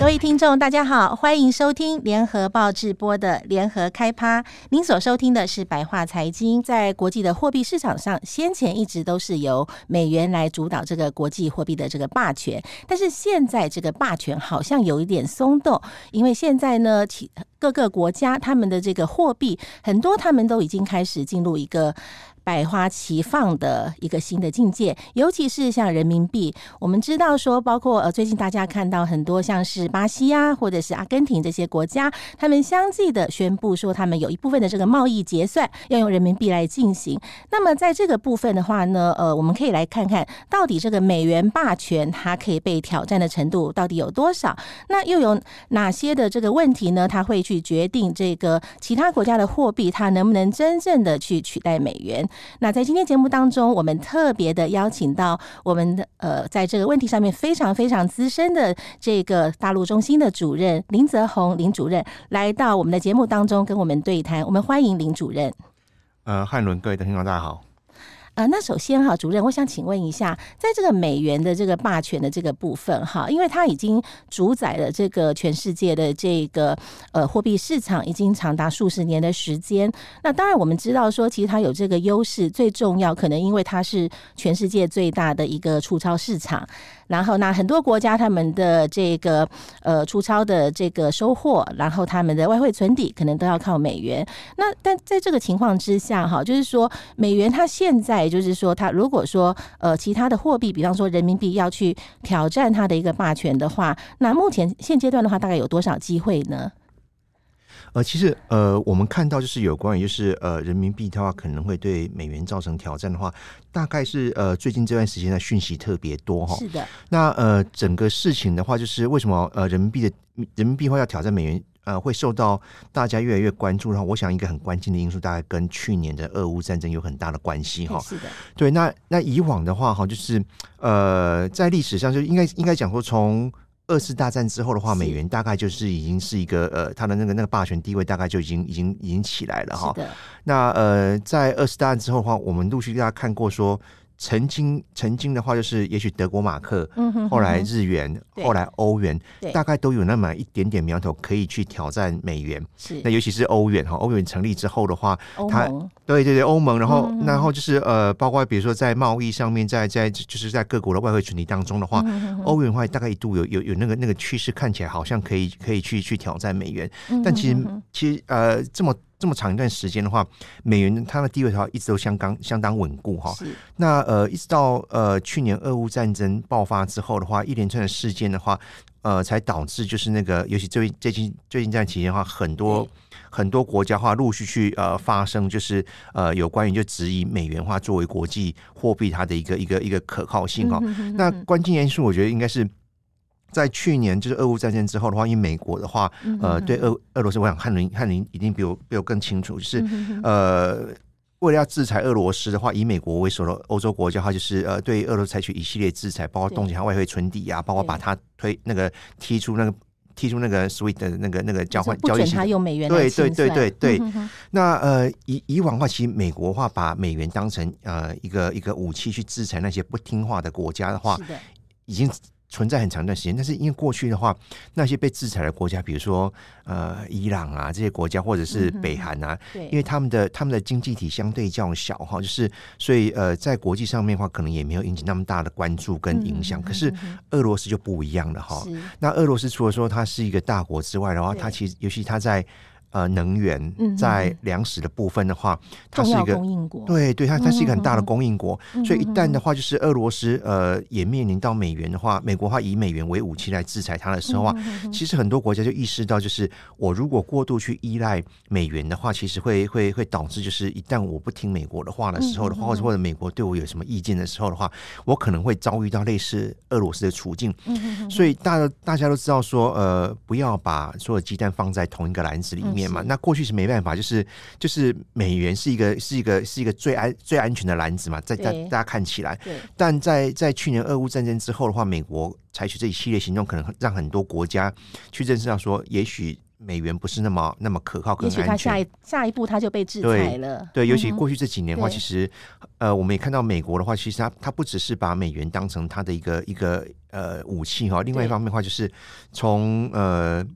各位听众，大家好，欢迎收听联合报直播的联合开趴。您所收听的是白话财经。在国际的货币市场上，先前一直都是由美元来主导这个国际货币的这个霸权，但是现在这个霸权好像有一点松动，因为现在呢，其各个国家他们的这个货币很多，他们都已经开始进入一个。百花齐放的一个新的境界，尤其是像人民币，我们知道说，包括呃最近大家看到很多像是巴西啊，或者是阿根廷这些国家，他们相继的宣布说，他们有一部分的这个贸易结算要用人民币来进行。那么在这个部分的话呢，呃，我们可以来看看到底这个美元霸权它可以被挑战的程度到底有多少？那又有哪些的这个问题呢？它会去决定这个其他国家的货币它能不能真正的去取代美元？那在今天节目当中，我们特别的邀请到我们的呃，在这个问题上面非常非常资深的这个大陆中心的主任林泽宏林主任来到我们的节目当中跟我们对谈。我们欢迎林主任。呃，汉伦，各位的听众大家好。呃，那首先哈，主任，我想请问一下，在这个美元的这个霸权的这个部分哈，因为它已经主宰了这个全世界的这个呃货币市场，已经长达数十年的时间。那当然，我们知道说，其实它有这个优势，最重要可能因为它是全世界最大的一个出超市场。然后，那很多国家他们的这个呃出超的这个收获，然后他们的外汇存底可能都要靠美元。那但在这个情况之下，哈，就是说美元它现在就是说，它如果说呃其他的货币，比方说人民币要去挑战它的一个霸权的话，那目前现阶段的话，大概有多少机会呢？呃，其实呃，我们看到就是有关于就是呃，人民币的话可能会对美元造成挑战的话，大概是呃，最近这段时间的讯息特别多哈。是的。那呃，整个事情的话，就是为什么呃，人民币的人民币会要挑战美元，呃，会受到大家越来越关注然后，我想一个很关键的因素，大概跟去年的俄乌战争有很大的关系哈。是的。对，那那以往的话哈，就是呃，在历史上就应该应该讲说从。二次大战之后的话，美元大概就是已经是一个呃，它的那个那个霸权地位大概就已经已经已经起来了哈。那呃，在二次大战之后的话，我们陆续大家看过说。曾经，曾经的话就是，也许德国马克，嗯哼后来日元，后来欧元，大概都有那么一点点苗头可以去挑战美元。是，那尤其是欧元哈，欧元成立之后的话，它，对对对，欧盟，然后然后就是呃，包括比如说在贸易上面，在在就是在各国的外汇群体当中的话，欧元的话大概一度有有有那个那个趋势，看起来好像可以可以去去挑战美元，但其实其实呃这么。这么长一段时间的话，美元它的地位的话一直都相当相当稳固哈。那呃，一直到呃去年俄乌战争爆发之后的话，一连串的事件的话，呃，才导致就是那个，尤其最最近最近这段期间的话，很多很多国家的话陆续去呃发生，就是呃有关于就质疑美元化作为国际货币它的一个一个一个可靠性哈。那关键因素，我觉得应该是。在去年就是俄乌战争之后的话，因为美国的话，呃，对俄俄罗斯，我想汉林汉林一定比我比我更清楚，就是呃，为了要制裁俄罗斯的话，以美国为首的欧洲国家它，就是呃，对俄罗斯采取一系列制裁，包括冻结它外汇存底啊，包括把它推那个踢出那个踢出那个 SWIFT 的那个那个交换交易，他用美元对对对对对。那呃，以以往的话，其实美国的话把美元当成呃一个一个武器去制裁那些不听话的国家的话，已经。存在很长一段时间，但是因为过去的话，那些被制裁的国家，比如说呃伊朗啊这些国家，或者是北韩啊，嗯、因为他们的他们的经济体相对较小哈，就是所以呃在国际上面的话，可能也没有引起那么大的关注跟影响。嗯、可是俄罗斯就不一样了哈。那俄罗斯除了说它是一个大国之外的话，它其实尤其它在。呃，能源在粮食的部分的话，嗯、它是一个供应国，对对，它它是一个很大的供应国，嗯、所以一旦的话，就是俄罗斯呃也面临到美元的话，美国话以美元为武器来制裁它的时候啊，嗯、其实很多国家就意识到，就是我如果过度去依赖美元的话，其实会会会导致，就是一旦我不听美国的话的时候的话，或者、嗯、或者美国对我有什么意见的时候的话，我可能会遭遇到类似俄罗斯的处境。嗯、所以大家大家都知道说，呃，不要把所有鸡蛋放在同一个篮子里面。嘛，那过去是没办法，就是就是美元是一个是一个是一个最安最安全的篮子嘛，在大大家看起来，但在在去年俄乌战争之后的话，美国采取这一系列行动，可能让很多国家去认识到说，也许。美元不是那么那么可靠跟安全。也许他下一下一步他就被制裁了。对，对，尤其过去这几年的话，嗯、其实呃，我们也看到美国的话，其实他他不只是把美元当成他的一个一个呃武器哈，另外一方面的话，就是从呃。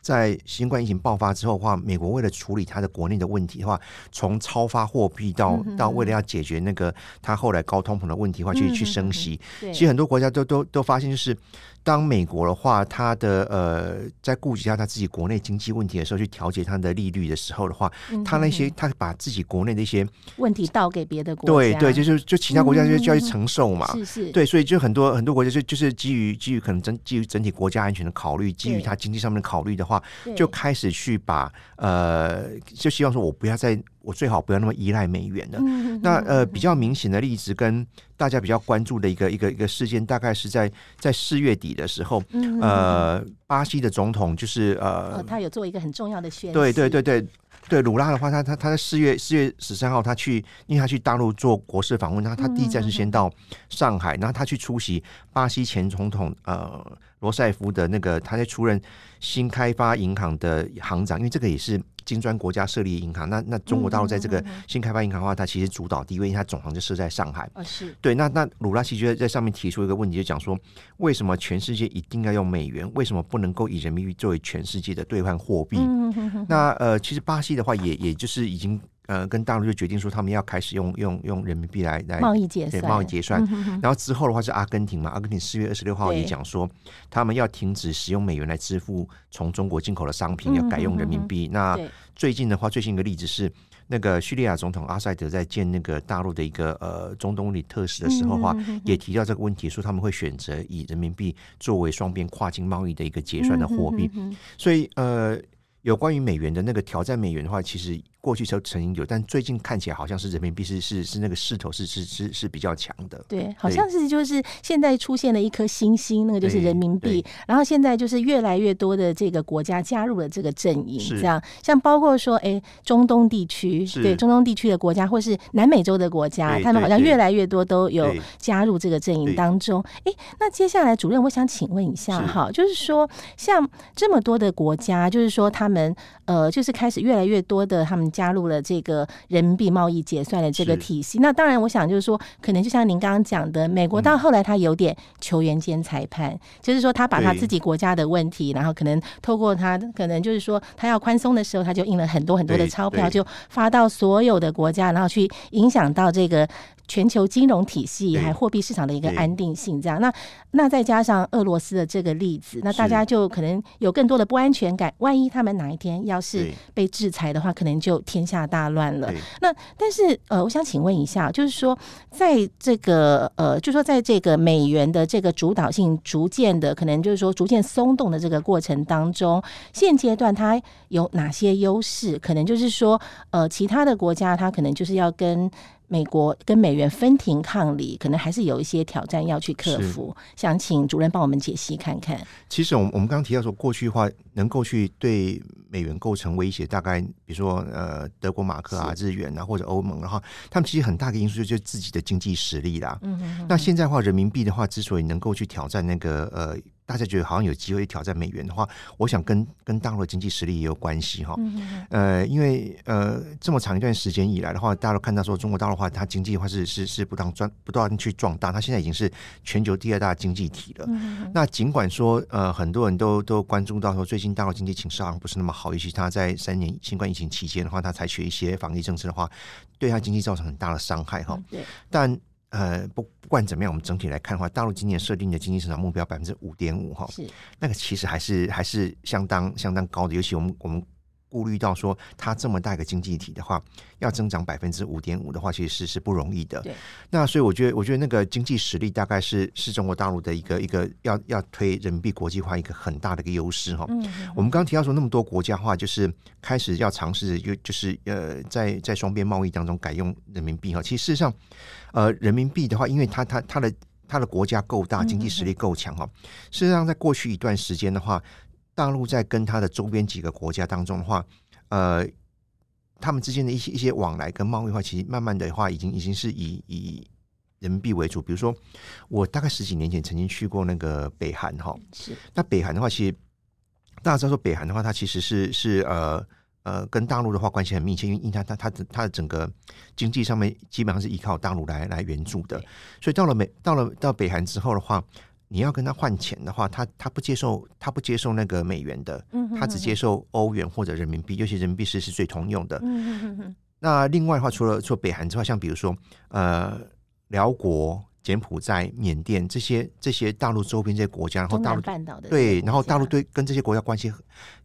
在新冠疫情爆发之后的话，美国为了处理它的国内的问题的话，从超发货币到到为了要解决那个它后来高通膨的问题的话，去去升息。其实很多国家都都都发现，就是当美国的话，它的呃在顾及一下它自己国内经济问题的时候，去调节它的利率的时候的话，它那些它把自己国内的一些问题倒给别的国家，对对，就是就其他国家就就要去承受嘛。是是，对，所以就很多很多国家就就是基于基于可能整基于整体国家安全的考虑，基于它经济上面的考虑的话。就开始去把呃，就希望说我不要再，我最好不要那么依赖美元的。嗯、那呃，比较明显的例子跟大家比较关注的一个一个一个事件，大概是在在四月底的时候，嗯、呃，巴西的总统就是呃、哦，他有做一个很重要的宣对对对对对，鲁拉的话，他他他在四月四月十三号，他去，因为他去大陆做国事访问，他他第一站是先到上海，然后他去出席巴西前总统呃。罗塞夫的那个，他在出任新开发银行的行长，因为这个也是金砖国家设立银行。那那中国大陆在这个新开发银行的话，它其实主导地位，因为它总行就设在上海。哦，是对。那那鲁拉奇就在上面提出一个问题，就讲说，为什么全世界一定要用美元？为什么不能够以人民币作为全世界的兑换货币？那呃，其实巴西的话也，也也就是已经。呃，跟大陆就决定说，他们要开始用用用人民币来来贸易结算，贸易结算。然后之后的话是阿根廷嘛，阿根廷四月二十六号也讲说，他们要停止使用美元来支付从中国进口的商品，要改用人民币。那最近的话，最新一个例子是那个叙利亚总统阿塞德在见那个大陆的一个呃中东里特使的时候的话，也提到这个问题，说他们会选择以人民币作为双边跨境贸易的一个结算的货币。所以呃，有关于美元的那个挑战美元的话，其实。过去就曾经有，但最近看起来好像是人民币是是是那个势头是是是是比较强的。对，好像是就是现在出现了一颗新星，那个就是人民币。然后现在就是越来越多的这个国家加入了这个阵营，这样像包括说，哎，中东地区，对中东地区的国家，或是南美洲的国家，他们好像越来越多都有加入这个阵营当中。哎，那接下来主任，我想请问一下哈，就是说像这么多的国家，就是说他们呃，就是开始越来越多的他们。加入了这个人民币贸易结算的这个体系，那当然，我想就是说，可能就像您刚刚讲的，美国到后来他有点球员兼裁判，嗯、就是说他把他自己国家的问题，然后可能透过他，可能就是说他要宽松的时候，他就印了很多很多的钞票，就发到所有的国家，然后去影响到这个。全球金融体系还货币市场的一个安定性，这样，那那再加上俄罗斯的这个例子，那大家就可能有更多的不安全感。万一他们哪一天要是被制裁的话，可能就天下大乱了。那但是呃，我想请问一下，就是说，在这个呃，就说在这个美元的这个主导性逐渐的，可能就是说逐渐松动的这个过程当中，现阶段它有哪些优势？可能就是说，呃，其他的国家它可能就是要跟。美国跟美元分庭抗礼，可能还是有一些挑战要去克服。想请主任帮我们解析看看。其实，我们我们刚刚提到说，过去的话能够去对美元构成威胁，大概比如说呃德国马克啊、日元啊或者欧盟，然后他们其实很大的因素就是自己的经济实力啦。嗯哼哼。那现在的话，人民币的话之所以能够去挑战那个呃。大家觉得好像有机会挑战美元的话，我想跟跟大陆的经济实力也有关系哈。呃，因为呃这么长一段时间以来的话，大家都看到说中国大陆的话，它经济的话是是是不断壮不断去壮大，它现在已经是全球第二大经济体了。那尽管说呃很多人都都关注到说最近大陆经济情势好像不是那么好，尤其它在三年新冠疫情期间的话，它采取一些防疫政策的话，对它经济造成很大的伤害哈。对，但。呃，不不管怎么样，我们整体来看的话，大陆今年设定的经济成长目标百分之五点五哈，是那个其实还是还是相当相当高的，尤其我们我们。顾虑到说，它这么大一个经济体的话，要增长百分之五点五的话，其实是是不容易的。对。那所以我觉得，我觉得那个经济实力大概是是中国大陆的一个一个要要推人民币国际化一个很大的一个优势哈。嗯。我们刚刚提到说，那么多国家的话，就是开始要尝试，就就是呃，在在双边贸易当中改用人民币哈。其实事实上，呃，人民币的话，因为它它它的它的国家够大，经济实力够强哈。事实上，在过去一段时间的话。大陆在跟它的周边几个国家当中的话，呃，他们之间的一些一些往来跟贸易的话，其实慢慢的话，已经已经是以以人民币为主。比如说，我大概十几年前曾经去过那个北韩哈，是那北韩的话，其实大家知道说北韩的话，它其实是是呃呃跟大陆的话关系很密切，因为因为它它它的它的整个经济上面基本上是依靠大陆来来援助的，所以到了美到了到北韩之后的话，你要跟他换钱的话，他他不接受他不接受那个美元的，他只接受欧元或者人民币，尤其人民币是是最通用的。那另外的话，除了说北韩之外，像比如说呃辽国。柬埔寨、缅甸这些这些大陆周边这些国家，然后大陆半岛的对，然后大陆对跟这些国家关系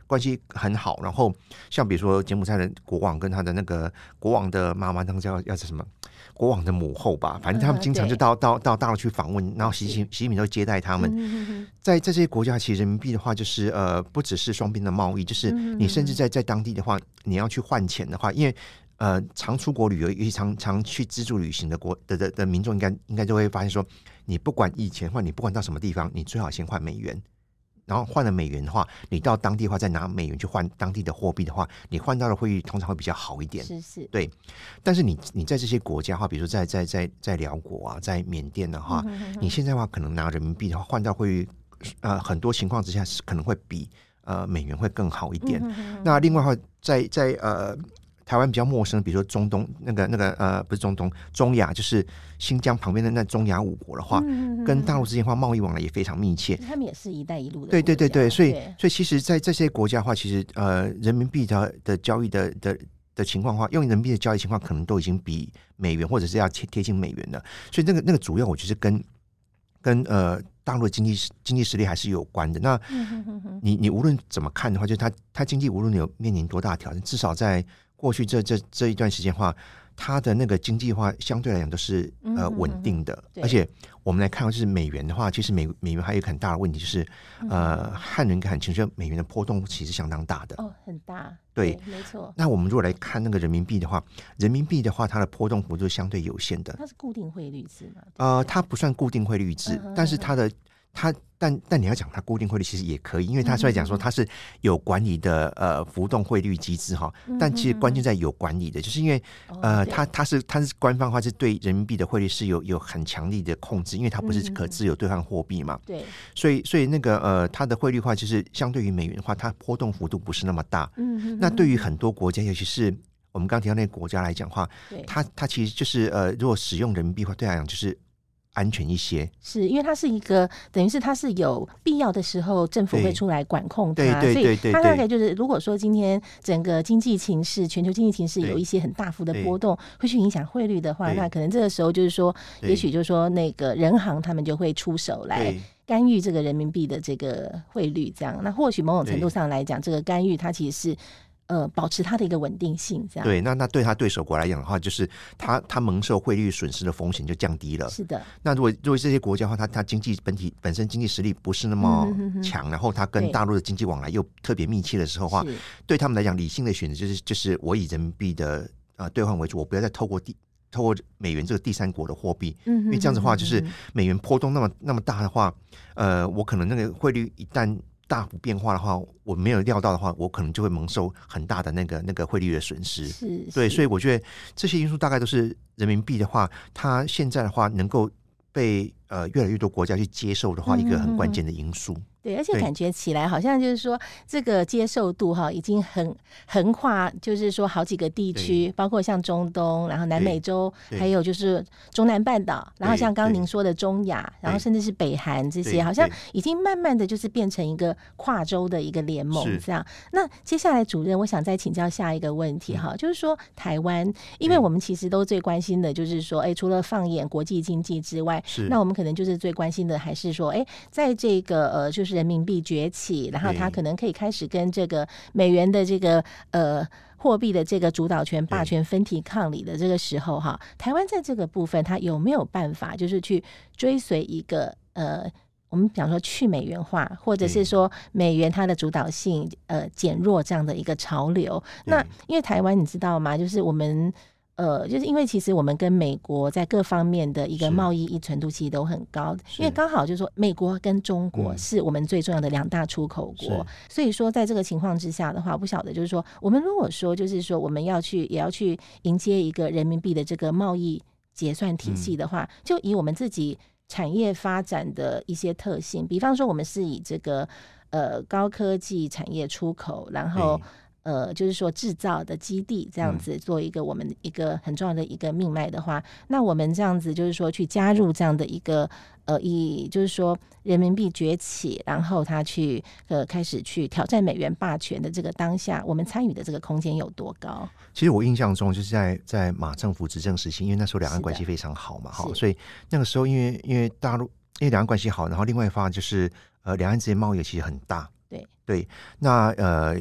关系很好。然后像比如说柬埔寨的国王跟他的那个国王的妈妈，那个叫叫什么？国王的母后吧，反正他们经常就到、嗯、到到大陆去访问，然后习近习近平都接待他们。在在这些国家，其实人民币的话，就是呃，不只是双边的贸易，就是你甚至在在当地的话，你要去换钱的话，因为。呃，常出国旅游，尤其常常去自助旅行的国的的的民众，应该应该就会发现说，你不管以前换，你不管到什么地方，你最好先换美元，然后换了美元的话，你到当地的话再拿美元去换当地的货币的话，你换到的汇率通常会比较好一点。是是，对。但是你你在这些国家的话，比如说在在在在寮国啊，在缅甸的话，嗯、哼哼你现在的话可能拿人民币的话换到汇率，呃，很多情况之下是可能会比呃美元会更好一点。嗯、哼哼那另外的话，在在呃。台湾比较陌生，比如说中东那个那个呃，不是中东，中亚就是新疆旁边的那中亚五国的话，嗯、跟大陆之间的话贸易往来也非常密切。他们也是一带一路的。对对对对，所以所以其实，在这些国家的话，其实呃，人民币的的交易的的的情况的话，用人民币的交易情况，可能都已经比美元或者是要贴贴近美元了。所以那个那个主要，我觉得跟跟呃大陆的经济经济实力还是有关的。那你你无论怎么看的话，就他他经济无论有面临多大挑战，至少在过去这这这一段时间的话，它的那个经济的话相对来讲都是呃稳定的，嗯、而且我们来看就是美元的话，其实美美元还有一个很大的问题，就是呃汉人感情，就美元的波动其实相当大的哦，很大，对，对没错。那我们如果来看那个人民币的话，人民币的话它的波动幅度相对有限的，它是固定汇率制嘛？呃，它不算固定汇率制，嗯、但是它的。它但但你要讲它固定汇率其实也可以，因为它虽然讲说它是有管理的呃浮动汇率机制哈，但其实关键在有管理的，就是因为呃它它是它是官方的话是对人民币的汇率是有有很强力的控制，因为它不是可自由兑换货币嘛，对，所以所以那个呃它的汇率的话就是相对于美元的话，它波动幅度不是那么大，嗯，那对于很多国家，尤其是我们刚提到那个国家来讲的话，它它其实就是呃如果使用人民币的话，对来讲就是。安全一些，是因为它是一个等于是它是有必要的时候，政府会出来管控它，所以它大概就是如果说今天整个经济情势、全球经济情势有一些很大幅的波动，会去影响汇率的话，那可能这个时候就是说，也许就是说那个人行他们就会出手来干预这个人民币的这个汇率，这样。那或许某种程度上来讲，这个干预它其实是。呃，保持它的一个稳定性，这样对。那那对他对手国来讲的话，就是他他蒙受汇率损失的风险就降低了。是的。那如果如果这些国家的话，它它经济本体本身经济实力不是那么强，然后它跟大陆的经济往来又特别密切的时候的话，对他们来讲，理性的选择就是就是我以人民币的呃兑换为主，我不要再透过第透过美元这个第三国的货币，因为这样子的话，就是美元波动那么那么大的话，呃，我可能那个汇率一旦。大幅变化的话，我没有料到的话，我可能就会蒙受很大的那个那个汇率的损失。是，对，所以我觉得这些因素大概都是人民币的话，它现在的话能够被呃越来越多国家去接受的话，一个很关键的因素。嗯对，而且感觉起来好像就是说，这个接受度哈已经很横跨，就是说好几个地区，包括像中东，然后南美洲，还有就是中南半岛，然后像刚刚您说的中亚，然后甚至是北韩这些，好像已经慢慢的就是变成一个跨洲的一个联盟这样。那接下来主任，我想再请教下一个问题哈，就是说台湾，因为我们其实都最关心的就是说，哎，除了放眼国际经济之外，那我们可能就是最关心的还是说，哎，在这个呃就是。人民币崛起，然后它可能可以开始跟这个美元的这个呃货币的这个主导权霸权分庭抗礼的这个时候哈，台湾在这个部分它有没有办法，就是去追随一个呃，我们讲说去美元化，或者是说美元它的主导性呃减弱这样的一个潮流？那因为台湾你知道吗？就是我们。呃，就是因为其实我们跟美国在各方面的一个贸易依存度其实都很高，因为刚好就是说美国跟中国是我们最重要的两大出口国，所以说在这个情况之下的话，不晓得就是说我们如果说就是说我们要去也要去迎接一个人民币的这个贸易结算体系的话，就以我们自己产业发展的一些特性，比方说我们是以这个。呃高科技产业出口，然后。呃，就是说制造的基地这样子做一个我们一个很重要的一个命脉的话，嗯、那我们这样子就是说去加入这样的一个呃，以就是说人民币崛起，然后他去呃开始去挑战美元霸权的这个当下，我们参与的这个空间有多高？其实我印象中就是在在马政府执政时期，因为那时候两岸关系非常好嘛，哈，所以那个时候因为因为大陆因为两岸关系好，然后另外一方就是呃两岸之间贸易其实很大，对对，那呃。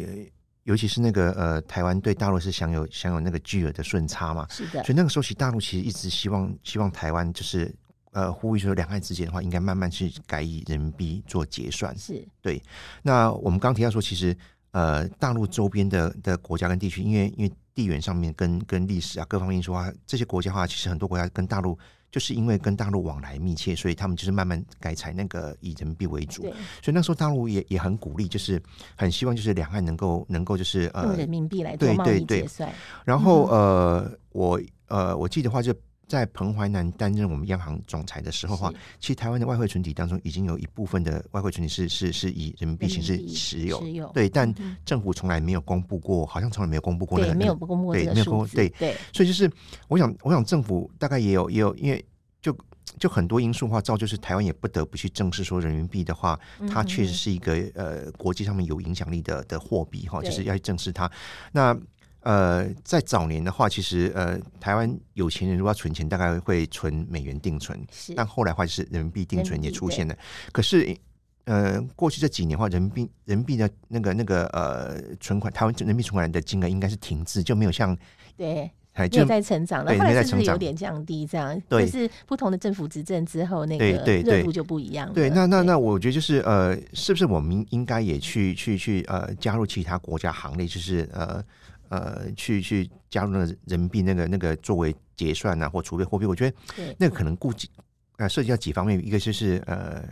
尤其是那个呃，台湾对大陆是享有享有那个巨额的顺差嘛，是的。所以那个时候其实，大陆其实一直希望希望台湾就是呃，呼吁说两岸之间的话，应该慢慢去改以人民币做结算。是对。那我们刚提到说，其实呃，大陆周边的的国家跟地区，因为因为地缘上面跟跟历史啊各方面说啊，这些国家的话，其实很多国家跟大陆。就是因为跟大陆往来密切，所以他们就是慢慢改采那个以人民币为主。所以那时候大陆也也很鼓励，就是很希望就是两岸能够能够就是呃用人民币来做贸易结算。然后呃，我呃我记得话就在彭淮南担任我们央行总裁的时候的话，其实台湾的外汇存底当中已经有一部分的外汇存底是是是以人民币形式持有。持有对，但政府从来没有公布过，好像从来没有公布过那个，没有公布过这个数字。对对，所以就是我想我想政府大概也有也有因为。就就很多因素的话，造就是台湾也不得不去正视说人民币的话，它确实是一个呃国际上面有影响力的的货币哈，就是要去正视它。那呃，在早年的话，其实呃台湾有钱人如果要存钱，大概会存美元定存，但后来的话就是人民币定存也出现了。可是呃过去这几年的话，人民币人民币的那个那个呃存款，台湾人民币存款的金额应该是停滞，就没有像对。还在成长了，后来是不是有点降低？这样，对，就是不同的政府执政之后，那个热度就不一样。对，那那那，我觉得就是呃，是不是我们应该也去去去呃，加入其他国家行列，就是呃呃，去去加入那个人民币那个那个作为结算啊或储备货币？我觉得那个可能顾及呃涉及到几方面，一个就是呃。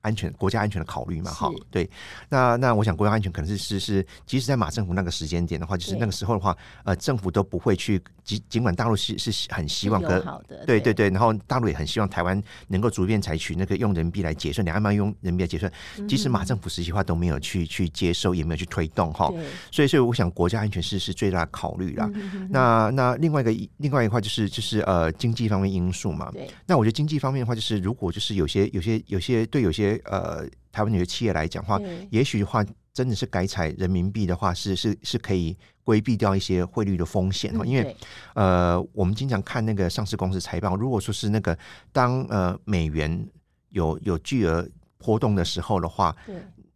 安全国家安全的考虑嘛，哈，对，那那我想国家安全可能是是是，即使在马政府那个时间点的话，就是那个时候的话，呃，政府都不会去，尽尽管大陆是是很希望跟好的，对对对，然后大陆也很希望台湾能够逐渐采取那个用人民币来结算，两岸嘛用人民币来结算，即使马政府时期化都没有去去接受，也没有去推动哈，所以所以我想国家安全是是最大的考虑啦。那那另外一个另外一块就是就是呃经济方面因素嘛，那我觉得经济方面的话，就是如果就是有些有些有些对有些呃，台湾有些企业来讲的话，也许的话，真的是改采人民币的话，是是是可以规避掉一些汇率的风险哈。因为呃，我们经常看那个上市公司财报，如果说是那个当呃美元有有巨额波动的时候的话，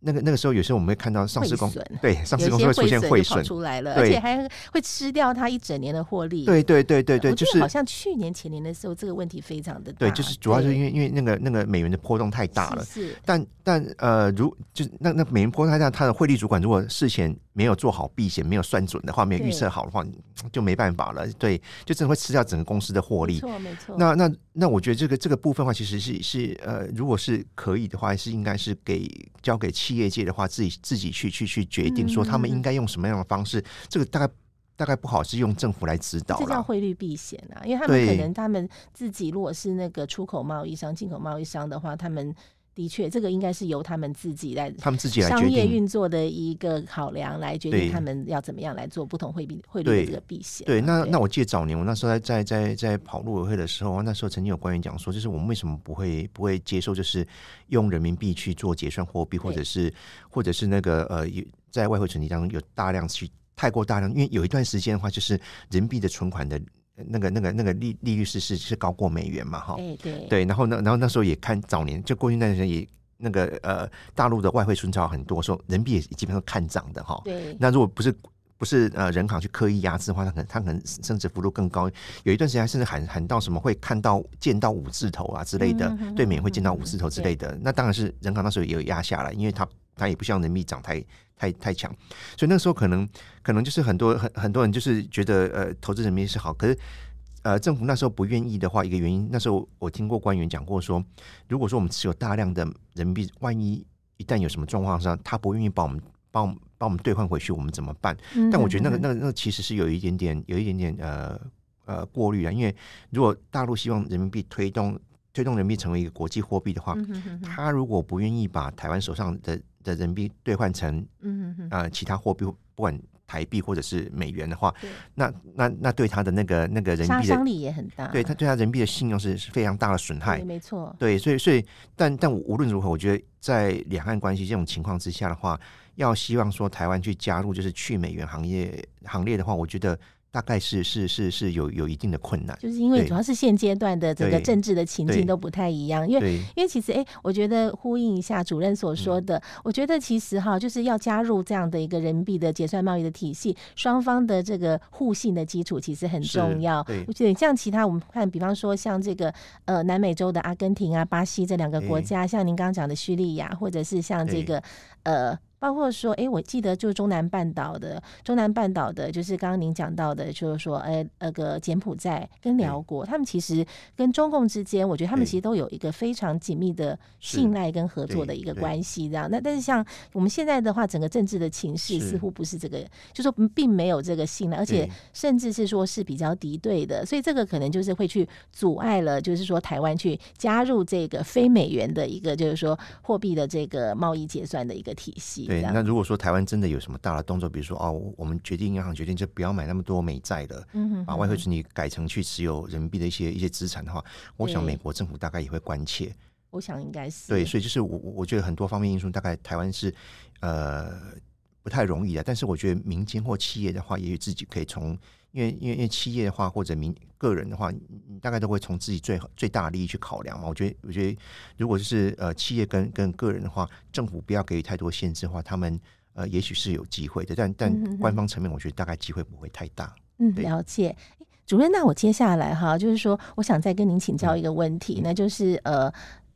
那个那个时候，有时候我们会看到上市公司对上市公司会出现汇损出来了，而且还会吃掉它一整年的获利。对对对对对，就是好像去年前年的时候，这个问题非常的大。对，就是主要是因为因为那个那个美元的波动太大了。是，但但呃，如就那那美元波动太大，它的汇率主管如果事前没有做好避险，没有算准的话，没有预测好的话，就没办法了。对，就真的会吃掉整个公司的获利。没错没错。那那那，我觉得这个这个部分的话，其实是是呃，如果是可以的话，是应该是给交给企业界的话自己。自己去去去决定说他们应该用什么样的方式，嗯、这个大概大概不好是用政府来指导。这叫汇率避险啊，因为他们可能他们自己如果是那个出口贸易商、进口贸易商的话，他们的确这个应该是由他们自己来，他们自己来商业运作的一个考量来决定他们要怎么样来做不同汇币汇率的这个避险。对，那那我记得早年我那时候在在在在跑陆委会的时候，那时候曾经有官员讲说，就是我们为什么不会不会接受，就是用人民币去做结算货币，或者是或者是那个呃，在外汇存底当中有大量去太过大量，因为有一段时间的话，就是人民币的存款的。那个、那个、那个利利率是是是高过美元嘛？哈，对对对，然后那然后那时候也看早年就过去那段时间也那个呃大陆的外汇存钞很多，说人民币也基本上看涨的哈。对，那如果不是不是呃人行去刻意压制的话，它可能它可能升值幅度更高。有一段时间甚至喊喊到什么会看到见到五字头啊之类的，嗯、对美元会见到五字头之类的。那当然是人行那时候也有压下来，因为它它也不希望人民币涨太。太太强，所以那时候可能可能就是很多很很多人就是觉得呃投资人民币是好，可是呃政府那时候不愿意的话，一个原因那时候我听过官员讲过说，如果说我们持有大量的人民币，万一一旦有什么状况上，他不愿意把我们把我们把我们兑换回去，我们怎么办？但我觉得那个那个那个其实是有一点点有一点点呃呃过滤啊，因为如果大陆希望人民币推动推动人民币成为一个国际货币的话，他如果不愿意把台湾手上的的人民币兑换成嗯嗯呃其他货币，不管台币或者是美元的话，对那那那对他的那个那个人民币的，杀伤力也很大，对他对他人民币的信用是是非常大的损害，。没错，对，所以所以，但但无论如何，我觉得在两岸关系这种情况之下的话，要希望说台湾去加入就是去美元行业行列的话，我觉得。大概是是是是有有一定的困难，就是因为主要是现阶段的整个政治的情境都不太一样，因为因为其实哎、欸，我觉得呼应一下主任所说的，嗯、我觉得其实哈，就是要加入这样的一个人民币的结算贸易的体系，双方的这个互信的基础其实很重要。对，我觉得像其他我们看，比方说像这个呃南美洲的阿根廷啊、巴西这两个国家，欸、像您刚刚讲的叙利亚，或者是像这个、欸、呃。包括说，哎，我记得就是中南半岛的，中南半岛的，就是刚刚您讲到的，就是说，哎，那个柬埔寨跟辽国，他们其实跟中共之间，我觉得他们其实都有一个非常紧密的信赖跟合作的一个关系，这样。那但是像我们现在的话，整个政治的情势似乎不是这个，就说并没有这个信赖，而且甚至是说是比较敌对的，所以这个可能就是会去阻碍了，就是说台湾去加入这个非美元的一个，就是说货币的这个贸易结算的一个体系。对，那如果说台湾真的有什么大的动作，比如说哦，我们决定银行决定就不要买那么多美债了，嗯哼，把外汇存底改成去持有人民币的一些一些资产的话，我想美国政府大概也会关切。我想应该是对，所以就是我我觉得很多方面因素，大概台湾是呃不太容易的。但是我觉得民间或企业的话，也许自己可以从。因为因为因为企业的话或者民个人的话，你大概都会从自己最最大的利益去考量嘛。我觉得我觉得如果就是呃企业跟跟个人的话，政府不要给予太多限制的话，他们呃也许是有机会的。但但官方层面，我觉得大概机会不会太大。嗯，了解。主任，那我接下来哈，就是说，我想再跟您请教一个问题，嗯、那就是呃。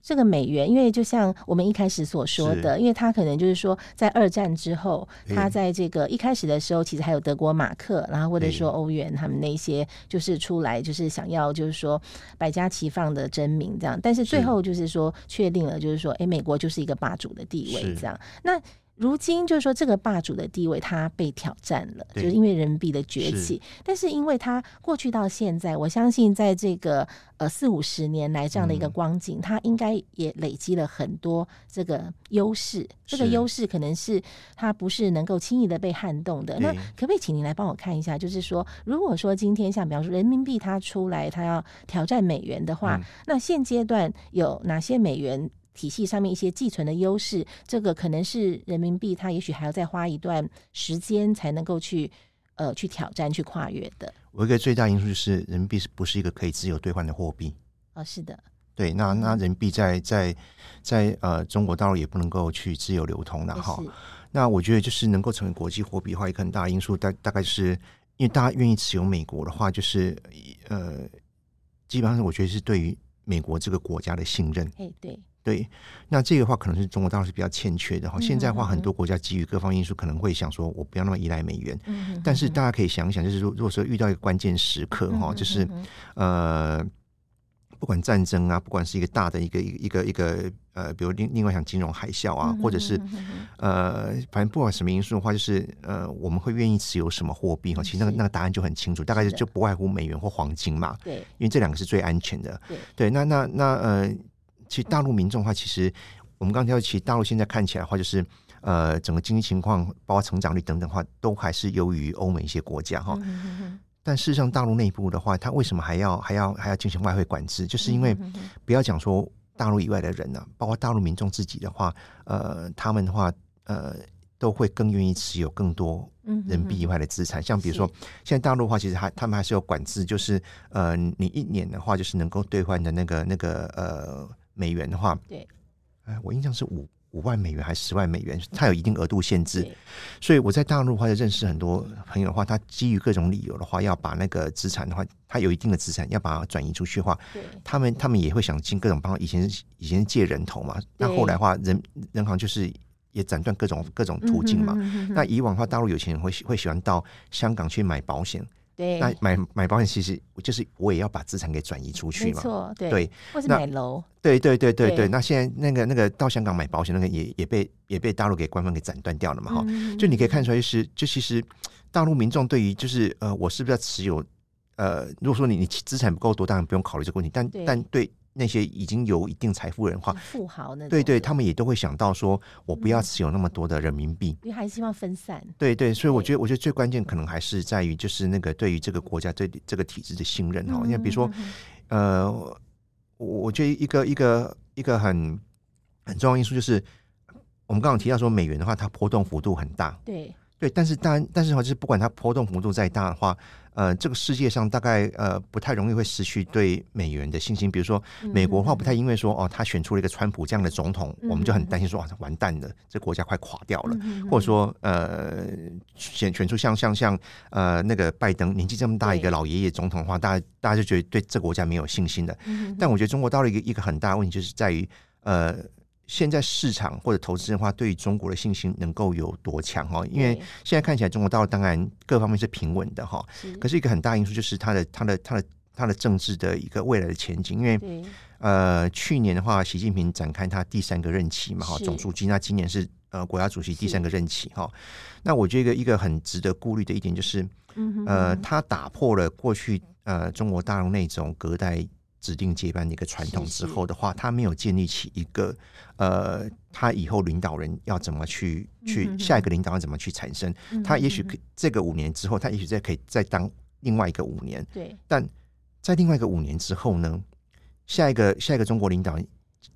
这个美元，因为就像我们一开始所说的，因为它可能就是说，在二战之后，它在这个一开始的时候，其实还有德国马克，然后或者说欧元，他们那些就是出来，就是想要就是说百家齐放的争鸣这样，但是最后就是说确定了，就是说，哎，美国就是一个霸主的地位这样，那。如今就是说，这个霸主的地位它被挑战了，就是因为人民币的崛起。但是因为它过去到现在，我相信在这个呃四五十年来这样的一个光景，它应该也累积了很多这个优势。这个优势可能是它不是能够轻易的被撼动的。那可不可以请您来帮我看一下？就是说，如果说今天像比方说人民币它出来，它要挑战美元的话，那现阶段有哪些美元体系上面一些寄存的优势，这个可能是人民币，它也许还要再花一段时间才能够去呃去挑战、去跨越的。我一个最大因素就是人民币是不是一个可以自由兑换的货币？哦，是的，对，那那人民币在在在呃中国大陆也不能够去自由流通的哈。那我觉得就是能够成为国际货币的话，一个很大的因素大大概是因为大家愿意持有美国的话，就是呃基本上我觉得是对于美国这个国家的信任。哎，对。对，那这个话可能是中国当时是比较欠缺的哈。现在的话，很多国家基于各方因素，可能会想说，我不要那么依赖美元。但是大家可以想一想，就是说，如果说遇到一个关键时刻哈，就是呃，不管战争啊，不管是一个大的一个一个一个呃，比如另另外像金融海啸啊，或者是呃，反正不管什么因素的话，就是呃，我们会愿意持有什么货币哈？其实那个那个答案就很清楚，大概就不外乎美元或黄金嘛。对，因为这两个是最安全的。对，对，那那那呃。其实大陆民众的话，其实我们刚才提到，其实大陆现在看起来的话，就是呃，整个经济情况，包括成长率等等的话，都还是优于欧美一些国家哈。但事实上，大陆内部的话，它为什么还要还要还要进行外汇管制？就是因为不要讲说大陆以外的人呢、啊，包括大陆民众自己的话，呃，他们的话，呃，都会更愿意持有更多人民币以外的资产。像比如说，现在大陆的话，其实还他们还是有管制，就是呃，你一年的话，就是能够兑换的那个那个呃。美元的话，对，哎，我印象是五五万美元还是十万美元，它有一定额度限制。所以我在大陆的话，就认识很多朋友的话，他基于各种理由的话，要把那个资产的话，他有一定的资产要把它转移出去的话，他们他们也会想尽各种办法。以前以前借人头嘛，那后来的话，人人行就是也斩断各种各种途径嘛。那以往的话，大陆有钱人会会喜欢到香港去买保险。对，那买买保险其实就是我也要把资产给转移出去嘛，没错，对，对，或是买楼，对对对对对，对。那现在那个那个到香港买保险那个也也被也被大陆给官方给斩断掉了嘛，哈、嗯。就你可以看出来，就是就其实大陆民众对于就是呃，我是不是要持有呃，如果说你你资产不够多，当然不用考虑这个问题。但但对那些已经有一定财富的人的话，富豪那对对，他们也都会想到说，我不要持有那么多的人民币，因为还是希望分散。对对，所以我觉得，我觉得最关键可能还是在于，就是那个对于这个国家对这个体制的信任哈。因为比如说，呃，我我觉得一个一个一个很很重要因素就是，我们刚刚提到说美元的话，它波动幅度很大。对。对，但是当然，但是的话，就是不管它波动幅度再大的话，呃，这个世界上大概呃不太容易会失去对美元的信心。比如说美国的话，不太因为说哦，他选出了一个川普这样的总统，我们就很担心说啊，完蛋了，这国家快垮掉了。或者说呃，选选出像像像呃那个拜登年纪这么大一个老爷爷总统的话，大家大家就觉得对这个国家没有信心的。但我觉得中国到了一个一个很大的问题，就是在于呃。现在市场或者投资人的话，对于中国的信心能够有多强哈？因为现在看起来中国大陆当然各方面是平稳的哈，可是一个很大因素就是它的它的它的它的政治的一个未来的前景。因为呃，去年的话，习近平展开他第三个任期嘛哈，总书记。那今年是呃国家主席第三个任期哈。那我觉得一个一个很值得顾虑的一点就是，呃，他打破了过去呃中国大陆那种隔代。指定接班的一个传统之后的话，他没有建立起一个呃，他以后领导人要怎么去去下一个领导人怎么去产生？他也许可这个五年之后，他也许再可以再当另外一个五年。对，但在另外一个五年之后呢？下一个下一个中国领导人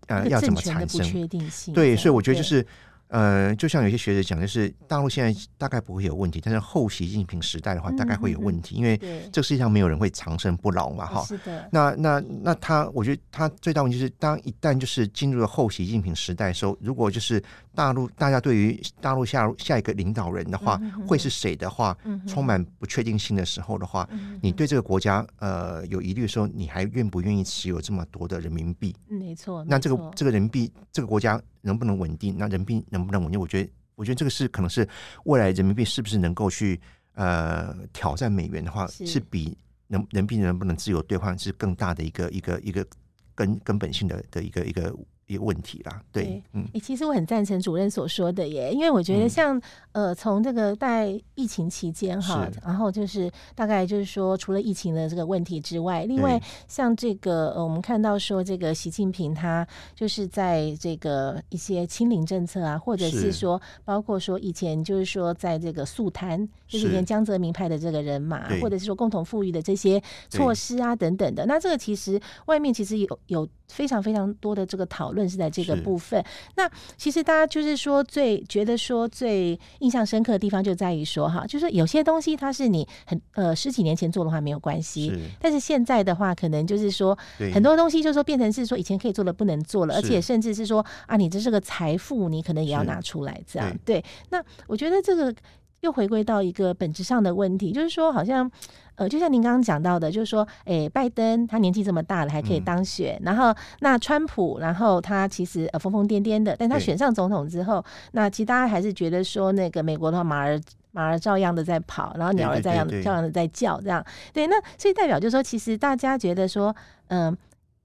呃要怎么产生？对，所以我觉得就是。呃，就像有些学者讲，就是大陆现在大概不会有问题，但是后习近平时代的话，大概会有问题，嗯、因为这个世界上没有人会长生不老嘛，哈。是的。那那那他，我觉得他最大问题就是，当一旦就是进入了后习近平时代的时候，如果就是大陆大家对于大陆下下一个领导人的话，嗯、会是谁的话，嗯、充满不确定性的时候的话，嗯、你对这个国家呃有疑虑的时候，你还愿不愿意持有这么多的人民币？没错。那这个这个人民币，这个国家。能不能稳定？那人民币能不能稳定？我觉得，我觉得这个是可能是未来人民币是不是能够去呃挑战美元的话，是，是比能人民币能不能自由兑换是更大的一个一个一个根根本性的的一个一个。一个问题啦，对，嗯，欸，其实我很赞成主任所说的耶，因为我觉得像、嗯、呃，从这个在疫情期间哈，然后就是大概就是说，除了疫情的这个问题之外，另外像这个呃，我们看到说这个习近平他就是在这个一些清零政策啊，或者是说包括说以前就是说在这个肃贪，就是以前江泽民派的这个人马，或者是说共同富裕的这些措施啊等等的，那这个其实外面其实有有非常非常多的这个讨论。是在这个部分，那其实大家就是说最觉得说最印象深刻的地方就在于说哈，就是有些东西它是你很呃十几年前做的话没有关系，但是现在的话可能就是说很多东西就是说变成是说以前可以做的不能做了，而且甚至是说啊你这是个财富，你可能也要拿出来这样对。那我觉得这个。又回归到一个本质上的问题，就是说，好像，呃，就像您刚刚讲到的，就是说，诶、欸，拜登他年纪这么大了还可以当选，嗯、然后那川普，然后他其实呃疯疯癫癫的，但他选上总统之后，那其实大家还是觉得说，那个美国的话，马儿马儿照样的在跑，然后鸟儿照样照样的在叫，这样，对，那所以代表就是说，其实大家觉得说，嗯、呃。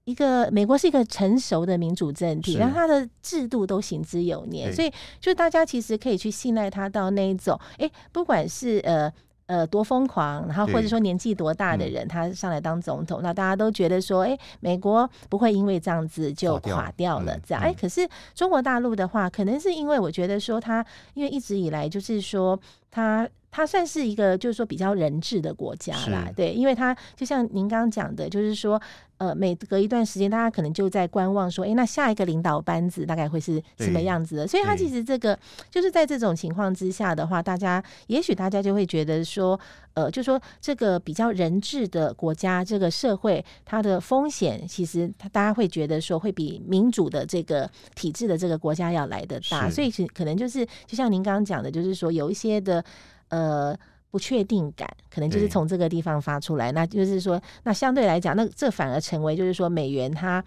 一个美国是一个成熟的民主政体，然后它的制度都行之有年，所以就大家其实可以去信赖他到那一种，哎，不管是呃呃多疯狂，然后或者说年纪多大的人，他上来当总统，那大家都觉得说，哎，美国不会因为这样子就垮掉了，这样。哎，可是中国大陆的话，可能是因为我觉得说他，因为一直以来就是说他。它算是一个，就是说比较人治的国家啦，对，因为它就像您刚刚讲的，就是说，呃，每隔一段时间，大家可能就在观望，说，哎，那下一个领导班子大概会是什么样子的？所以，它其实这个就是在这种情况之下的话，大家也许大家就会觉得说，呃，就说这个比较人治的国家，这个社会它的风险，其实它大家会觉得说会比民主的这个体制的这个国家要来得大，所以可可能就是就像您刚刚讲的，就是说有一些的。呃，不确定感可能就是从这个地方发出来，那就是说，那相对来讲，那这反而成为就是说，美元它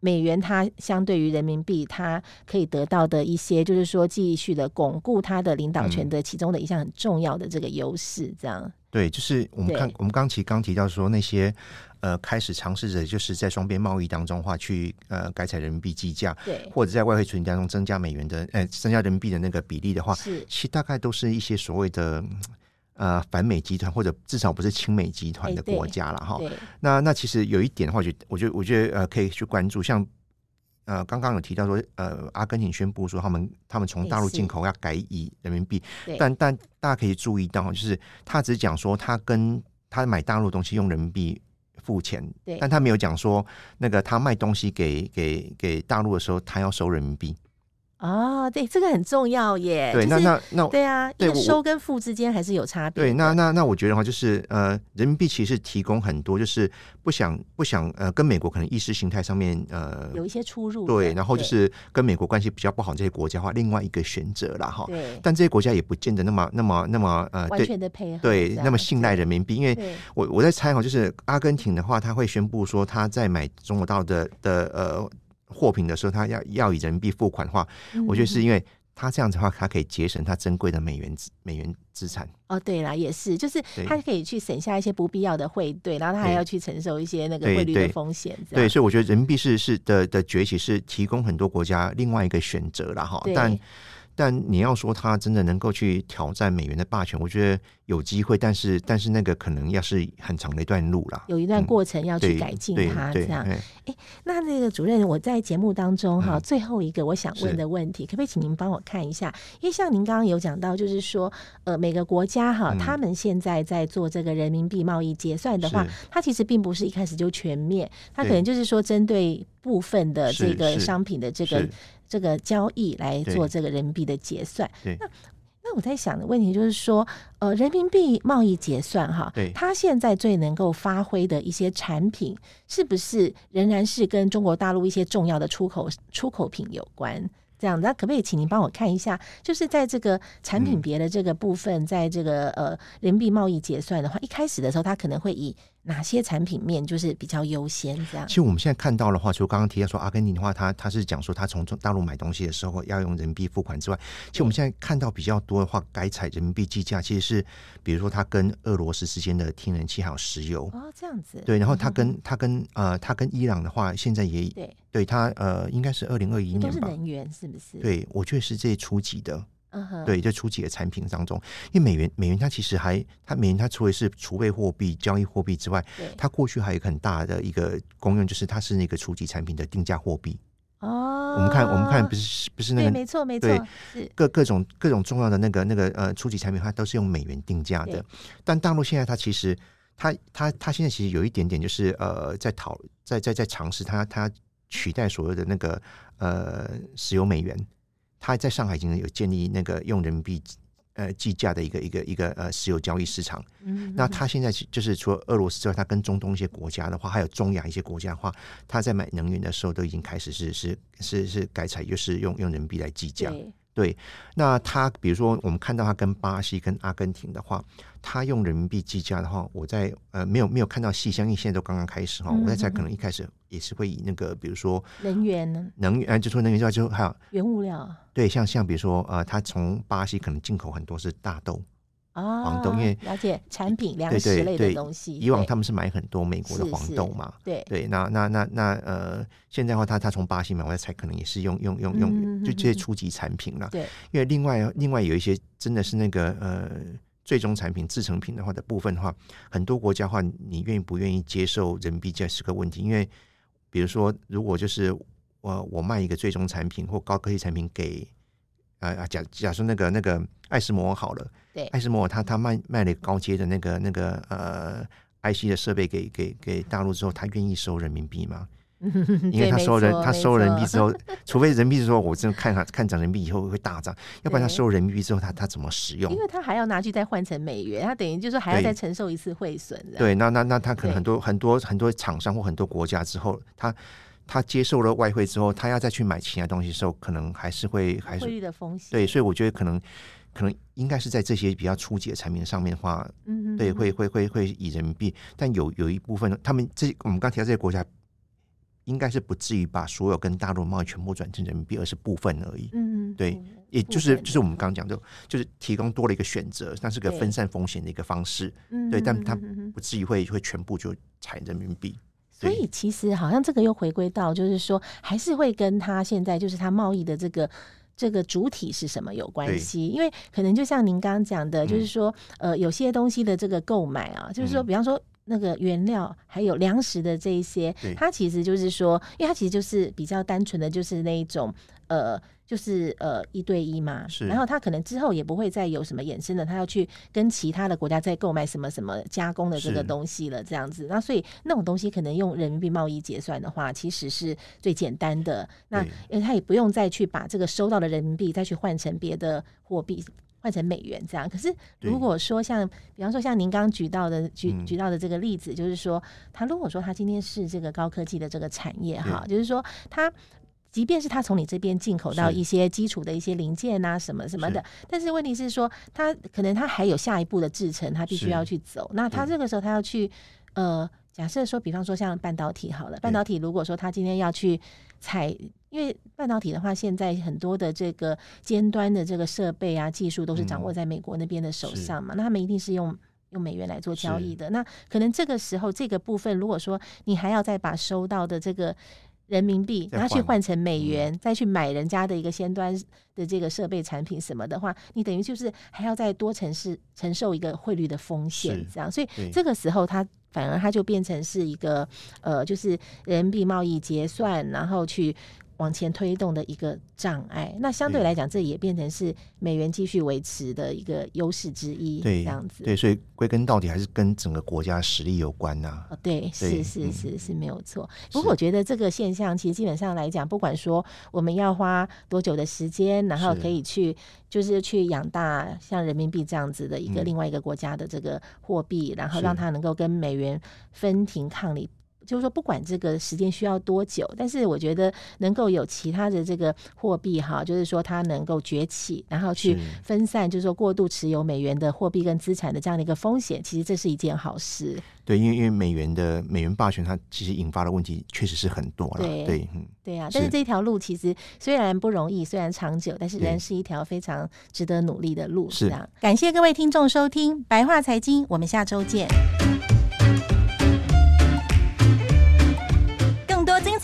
美元它相对于人民币，它可以得到的一些，就是说继续的巩固它的领导权的其中的一项很重要的这个优势，这样、嗯。对，就是我们看，我们刚其实刚提到说那些呃，开始尝试着就是在双边贸易当中的话去呃改采人民币计价，对，或者在外汇存底当中增加美元的呃增加人民币的那个比例的话，是。其实大概都是一些所谓的呃反美集团或者至少不是亲美集团的国家了哈。对，那那其实有一点的话，我觉得我觉得我觉得呃可以去关注，像呃刚刚有提到说呃阿根廷宣布说他们他们从大陆进口要改以人民币，但但大家可以注意到，就是他只讲说他跟他买大陆东西用人民币付钱，对，但他没有讲说那个他卖东西给给给大陆的时候，他要收人民币。哦，对，这个很重要耶。对，就是、那那那对啊，因为收跟付之间还是有差别。对，那那那我觉得的话，就是呃，人民币其实提供很多，就是不想不想呃，跟美国可能意识形态上面呃有一些出入。对，然后就是跟美国关系比较不好这些国家的话，另外一个选择了哈。对。但这些国家也不见得那么那么那么呃完全的配合。对，那么信赖人民币，因为我我在猜哈，就是阿根廷的话，他会宣布说他在买中国大陆的的呃。货品的时候，他要要以人民币付款的话，嗯、我觉得是因为他这样子的话，他可以节省他珍贵的美元资美元资产。哦，对啦，也是，就是他可以去省下一些不必要的汇兑，然后他还要去承受一些那个汇率的风险。对，所以我觉得人民币是是的的崛起是提供很多国家另外一个选择了哈，但。但你要说他真的能够去挑战美元的霸权，我觉得有机会，但是但是那个可能要是很长的一段路啦，有一段过程要去改进它这样。哎、欸，那那个主任，我在节目当中哈，最后一个我想问的问题，可不可以请您帮我看一下？因为像您刚刚有讲到，就是说呃每个国家哈，他们现在在做这个人民币贸易结算的话，它其实并不是一开始就全面，它可能就是说针对部分的这个商品的这个。这个交易来做这个人民币的结算，那那我在想的问题就是说，呃，人民币贸易结算哈，它现在最能够发挥的一些产品，是不是仍然是跟中国大陆一些重要的出口出口品有关？这样，那可不可以请您帮我看一下，就是在这个产品别的这个部分，在这个呃人民币贸易结算的话，一开始的时候，它可能会以。哪些产品面就是比较优先？这样，其实我们现在看到的话，就刚刚提到说阿根廷的话，他他是讲说他从大陆买东西的时候要用人民币付款之外，其实我们现在看到比较多的话，改采人民币计价，其实是比如说他跟俄罗斯之间的天然气还有石油哦，这样子对，然后他跟他跟呃他跟伊朗的话，现在也对对他呃应该是二零二一年吧，都是能源是不是？对，我觉得是这些初级的。Uh. 对，在初级的产品当中，因为美元，美元它其实还，它美元它除了是储备货币、交易货币之外，它过去还有一个很大的一个功用，就是它是那个初级产品的定价货币。哦、oh,，我们看，我们看，不是不是那个，没错没错，对，各各种各种重要的那个那个呃初级产品，它都是用美元定价的。但大陆现在它其实，它它它现在其实有一点点就是呃，在讨在在在尝试它它取代所谓的那个呃石油美元。他在上海已经有建立那个用人民币呃计价的一个一个一个呃石油交易市场。嗯，那他现在就是除了俄罗斯之外，他跟中东一些国家的话，还有中亚一些国家的话，他在买能源的时候都已经开始是是是是改采，就是用用人民币来计价。对，那他比如说，我们看到他跟巴西、跟阿根廷的话，他用人民币计价的话，我在呃没有没有看到细项，因为现在都刚刚开始哈、嗯，我在猜可能一开始也是会以那个比如说能源呢，能源，就说能源之外，就还有原物料，对，像像比如说呃，他从巴西可能进口很多是大豆。啊、黄豆，因为了解产品粮食类的东西，以往他们是买很多美国的黄豆嘛，对对，那那那那呃，现在的话，他他从巴西买，回来，才可能也是用用用用，就这些初级产品了。对，因为另外另外有一些真的是那个呃最终产品制成品的话的部分的话，很多国家的话，你愿意不愿意接受人民币这是个问题。因为比如说，如果就是我我卖一个最终产品或高科技产品给。啊啊假假设那个那个爱斯摩尔好了，对，爱斯摩尔他他卖卖了高阶的那个那个呃 IC 的设备给给给大陆之后，他愿意收人民币吗？因为他收人他收人民币之后，除非人民币之后我真的看看看涨人民币以后会大涨，要不然他收人民币之后他他怎么使用？因为他还要拿去再换成美元，他等于就是还要再承受一次汇损。对，那那那他可能很多很多很多厂商或很多国家之后他。他接受了外汇之后，他要再去买其他东西的时候，可能还是会还是汇率的风险。对，所以我觉得可能可能应该是在这些比较初级的产品上面的话，嗯，对，会会会会以人民币，但有有一部分他们这我们刚提到这些国家，应该是不至于把所有跟大陆贸易全部转成人民币，而是部分而已。嗯，对，也就是就是我们刚刚讲的，就是提供多了一个选择，但是个分散风险的一个方式。嗯，对，但它不至于会会全部就采人民币。所以其实好像这个又回归到，就是说还是会跟他现在就是他贸易的这个这个主体是什么有关系，因为可能就像您刚刚讲的，就是说，呃，有些东西的这个购买啊，就是说，比方说那个原料还有粮食的这一些，它其实就是说，因为它其实就是比较单纯的就是那一种，呃。就是呃一对一嘛，是，然后他可能之后也不会再有什么衍生的，他要去跟其他的国家再购买什么什么加工的这个东西了，这样子。那所以那种东西可能用人民币贸易结算的话，其实是最简单的。那因为他也不用再去把这个收到的人民币再去换成别的货币，换成美元这样。可是如果说像比方说像您刚刚举到的举举到的这个例子，就是说他如果说他今天是这个高科技的这个产业哈，就是说他。即便是他从你这边进口到一些基础的一些零件啊，什么什么的，但是问题是说，他可能他还有下一步的制程，他必须要去走。那他这个时候他要去，呃，假设说，比方说像半导体好了，半导体如果说他今天要去采，因为半导体的话，现在很多的这个尖端的这个设备啊、技术都是掌握在美国那边的手上嘛，那他们一定是用用美元来做交易的。那可能这个时候这个部分，如果说你还要再把收到的这个。人民币，然后去换成美元，再去买人家的一个先端的这个设备产品什么的话，你等于就是还要再多承受承受一个汇率的风险，这样，所以这个时候它反而它就变成是一个呃，就是人民币贸易结算，然后去。往前推动的一个障碍，那相对来讲，这也变成是美元继续维持的一个优势之一。对，这样子。对，所以归根到底还是跟整个国家实力有关呐、啊。哦，对，是是是是没有错。不过我觉得这个现象其实基本上来讲，不管说我们要花多久的时间，然后可以去就是去养大像人民币这样子的一个另外一个国家的这个货币，然后让它能够跟美元分庭抗礼。就是说，不管这个时间需要多久，但是我觉得能够有其他的这个货币哈，就是说它能够崛起，然后去分散，就是说过度持有美元的货币跟资产的这样的一个风险，其实这是一件好事。对，因为因为美元的美元霸权，它其实引发的问题确实是很多了。对，对，嗯，对啊。但是这条路其实虽然不容易，虽然长久，但是仍是一条非常值得努力的路。是啊。感谢各位听众收听白话财经，我们下周见。